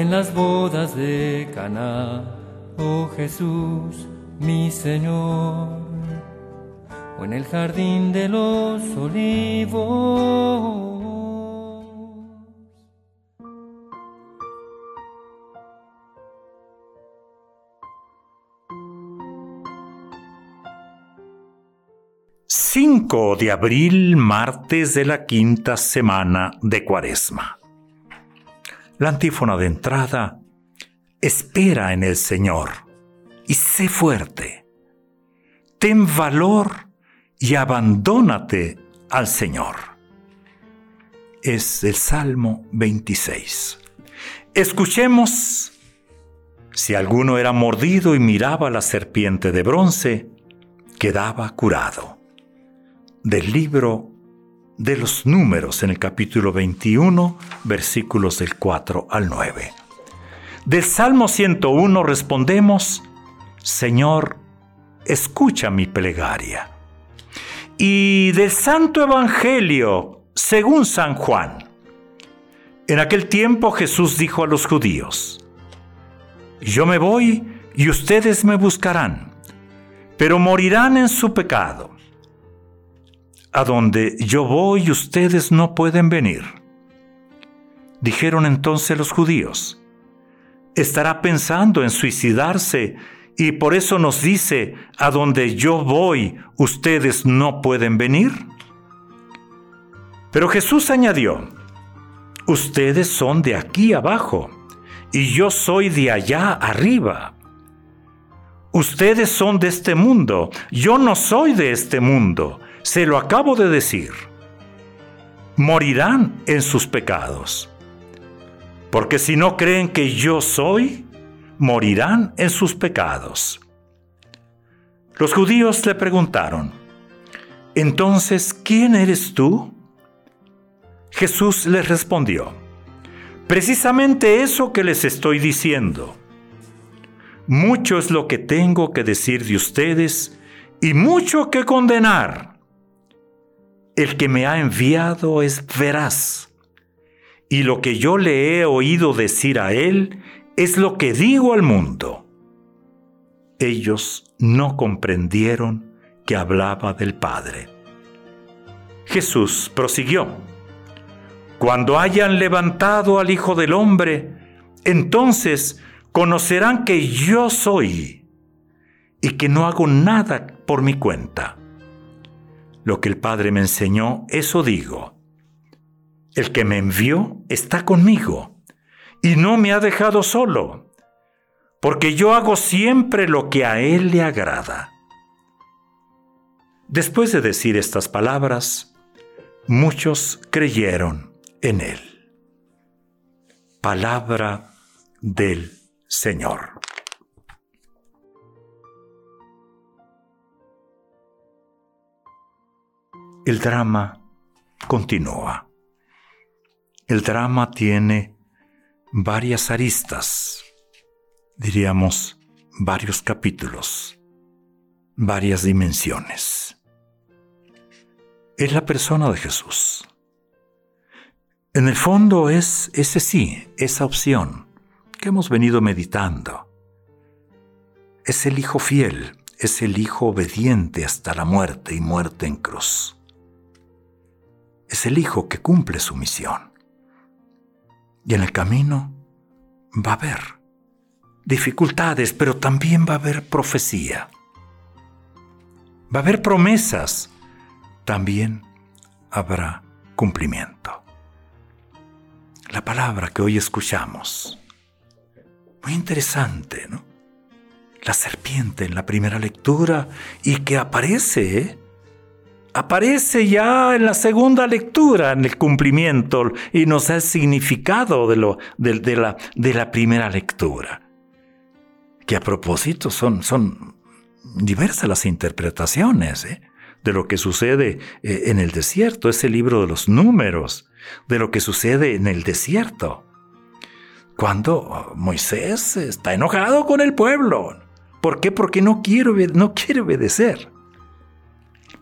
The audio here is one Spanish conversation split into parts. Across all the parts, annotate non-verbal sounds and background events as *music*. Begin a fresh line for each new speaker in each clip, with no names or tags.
en las bodas de Caná, oh Jesús, mi Señor, o en el jardín de los olivos.
De abril, martes de la quinta semana de Cuaresma. La antífona de entrada, espera en el Señor y sé fuerte. Ten valor y abandónate al Señor. Es el Salmo 26. Escuchemos, si alguno era mordido y miraba la serpiente de bronce, quedaba curado. Del libro de los números en el capítulo 21, versículos del 4 al 9. Del Salmo 101 respondemos, Señor, escucha mi plegaria. Y del Santo Evangelio, según San Juan. En aquel tiempo Jesús dijo a los judíos, Yo me voy y ustedes me buscarán, pero morirán en su pecado a donde yo voy ustedes no pueden venir. Dijeron entonces los judíos, estará pensando en suicidarse y por eso nos dice, a donde yo voy ustedes no pueden venir. Pero Jesús añadió, ustedes son de aquí abajo y yo soy de allá arriba. Ustedes son de este mundo, yo no soy de este mundo se lo acabo de decir. Morirán en sus pecados. Porque si no creen que yo soy, morirán en sus pecados. Los judíos le preguntaron, entonces, ¿quién eres tú? Jesús les respondió, precisamente eso que les estoy diciendo. Mucho es lo que tengo que decir de ustedes y mucho que condenar el que me ha enviado es veraz, y lo que yo le he oído decir a él es lo que digo al mundo. Ellos no comprendieron que hablaba del Padre. Jesús prosiguió, Cuando hayan levantado al Hijo del Hombre, entonces conocerán que yo soy y que no hago nada por mi cuenta lo que el Padre me enseñó, eso digo. El que me envió está conmigo y no me ha dejado solo, porque yo hago siempre lo que a Él le agrada. Después de decir estas palabras, muchos creyeron en Él. Palabra del Señor. El drama continúa. El drama tiene varias aristas, diríamos varios capítulos, varias dimensiones. Es la persona de Jesús. En el fondo es ese sí, esa opción que hemos venido meditando. Es el Hijo fiel, es el Hijo obediente hasta la muerte y muerte en cruz es el Hijo que cumple su misión. Y en el camino va a haber dificultades, pero también va a haber profecía. Va a haber promesas, también habrá cumplimiento. La palabra que hoy escuchamos, muy interesante, ¿no? La serpiente en la primera lectura y que aparece. Aparece ya en la segunda lectura, en el cumplimiento, y nos da el significado de, lo, de, la, de la, primera lectura. Que a propósito son, son diversas las interpretaciones ¿eh? de lo que sucede eh, en el desierto, ese libro de los números, de lo que sucede en el desierto. Cuando Moisés está enojado con el pueblo. ¿Por qué? Porque no quiere, no quiere obedecer.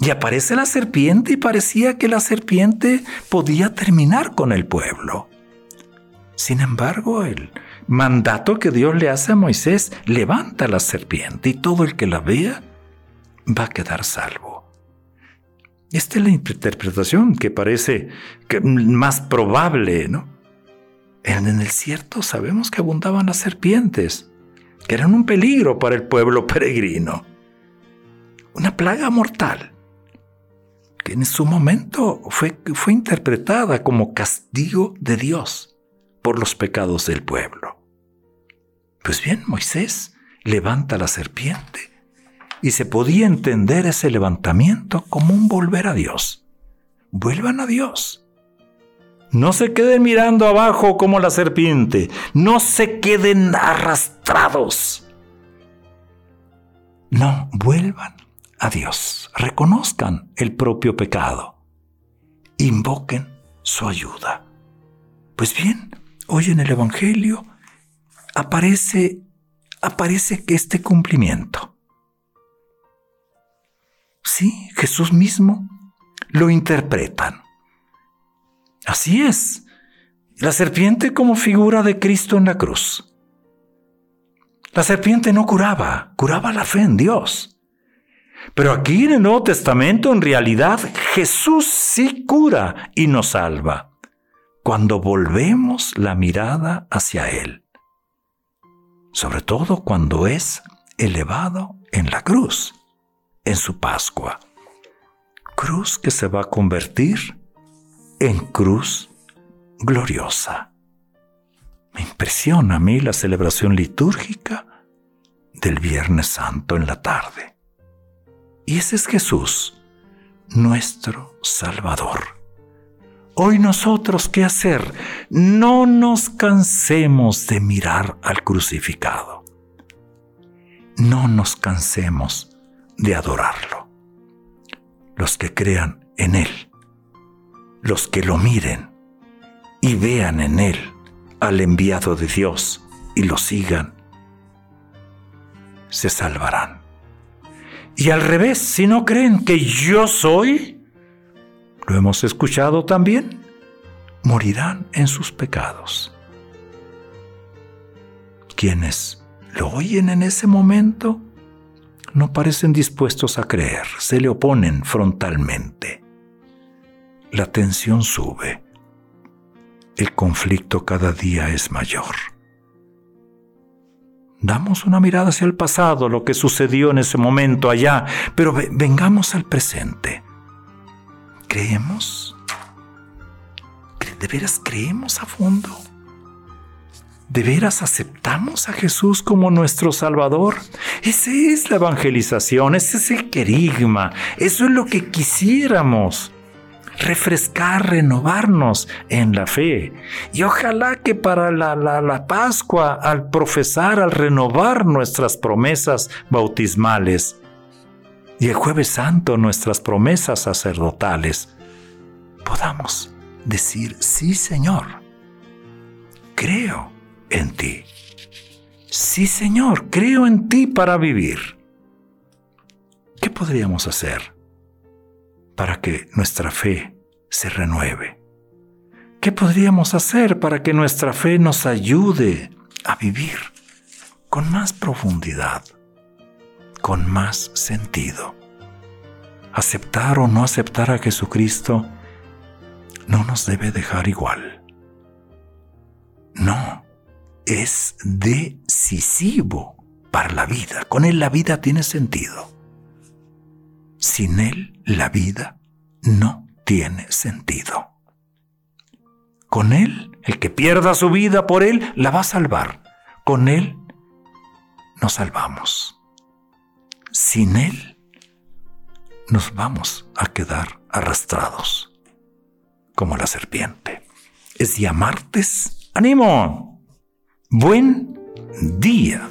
Y aparece la serpiente y parecía que la serpiente podía terminar con el pueblo. Sin embargo, el mandato que Dios le hace a Moisés levanta la serpiente y todo el que la vea va a quedar salvo. Esta es la interpretación que parece más probable, ¿no? En el desierto sabemos que abundaban las serpientes, que eran un peligro para el pueblo *laughs* peregrino. Una plaga mortal que en su momento fue, fue interpretada como castigo de Dios por los pecados del pueblo. Pues bien, Moisés levanta la serpiente y se podía entender ese levantamiento como un volver a Dios. Vuelvan a Dios. No se queden mirando abajo como la serpiente. No se queden arrastrados. No, vuelvan a Dios, reconozcan el propio pecado, invoquen su ayuda. Pues bien, hoy en el Evangelio aparece, aparece este cumplimiento. Sí, Jesús mismo lo interpretan. Así es, la serpiente como figura de Cristo en la cruz. La serpiente no curaba, curaba la fe en Dios. Pero aquí en el Nuevo Testamento, en realidad, Jesús sí cura y nos salva cuando volvemos la mirada hacia Él. Sobre todo cuando es elevado en la cruz, en su Pascua. Cruz que se va a convertir en cruz gloriosa. Me impresiona a mí la celebración litúrgica del Viernes Santo en la tarde. Y ese es Jesús, nuestro Salvador. Hoy nosotros, ¿qué hacer? No nos cansemos de mirar al crucificado. No nos cansemos de adorarlo. Los que crean en Él, los que lo miren y vean en Él al enviado de Dios y lo sigan, se salvarán. Y al revés, si no creen que yo soy, lo hemos escuchado también, morirán en sus pecados. Quienes lo oyen en ese momento no parecen dispuestos a creer, se le oponen frontalmente. La tensión sube, el conflicto cada día es mayor. Damos una mirada hacia el pasado, lo que sucedió en ese momento allá, pero vengamos al presente. ¿Creemos? ¿De veras creemos a fondo? ¿De veras aceptamos a Jesús como nuestro Salvador? Esa es la evangelización, ese es el querigma, eso es lo que quisiéramos refrescar, renovarnos en la fe. Y ojalá que para la, la, Pascua, al profesar, al renovar nuestras promesas bautismales, y el jueves santo nuestras promesas sacerdotales, podamos decir, sí Señor, creo en ti. Sí Señor, creo en ti para vivir. ¿Qué podríamos hacer para que nuestra fe se renueve. ¿Qué podríamos hacer para que nuestra fe nos ayude a vivir con más profundidad, con más sentido? Aceptar o no aceptar a Jesucristo no nos debe dejar igual. No, es decisivo para la vida. Con Él la vida tiene sentido. Sin Él la vida no tiene sentido. Con Él, el que pierda su vida por Él, la va a salvar. Con Él nos salvamos. Sin Él, nos vamos a quedar arrastrados como la serpiente. Es día martes. ¡Ánimo! Buen día.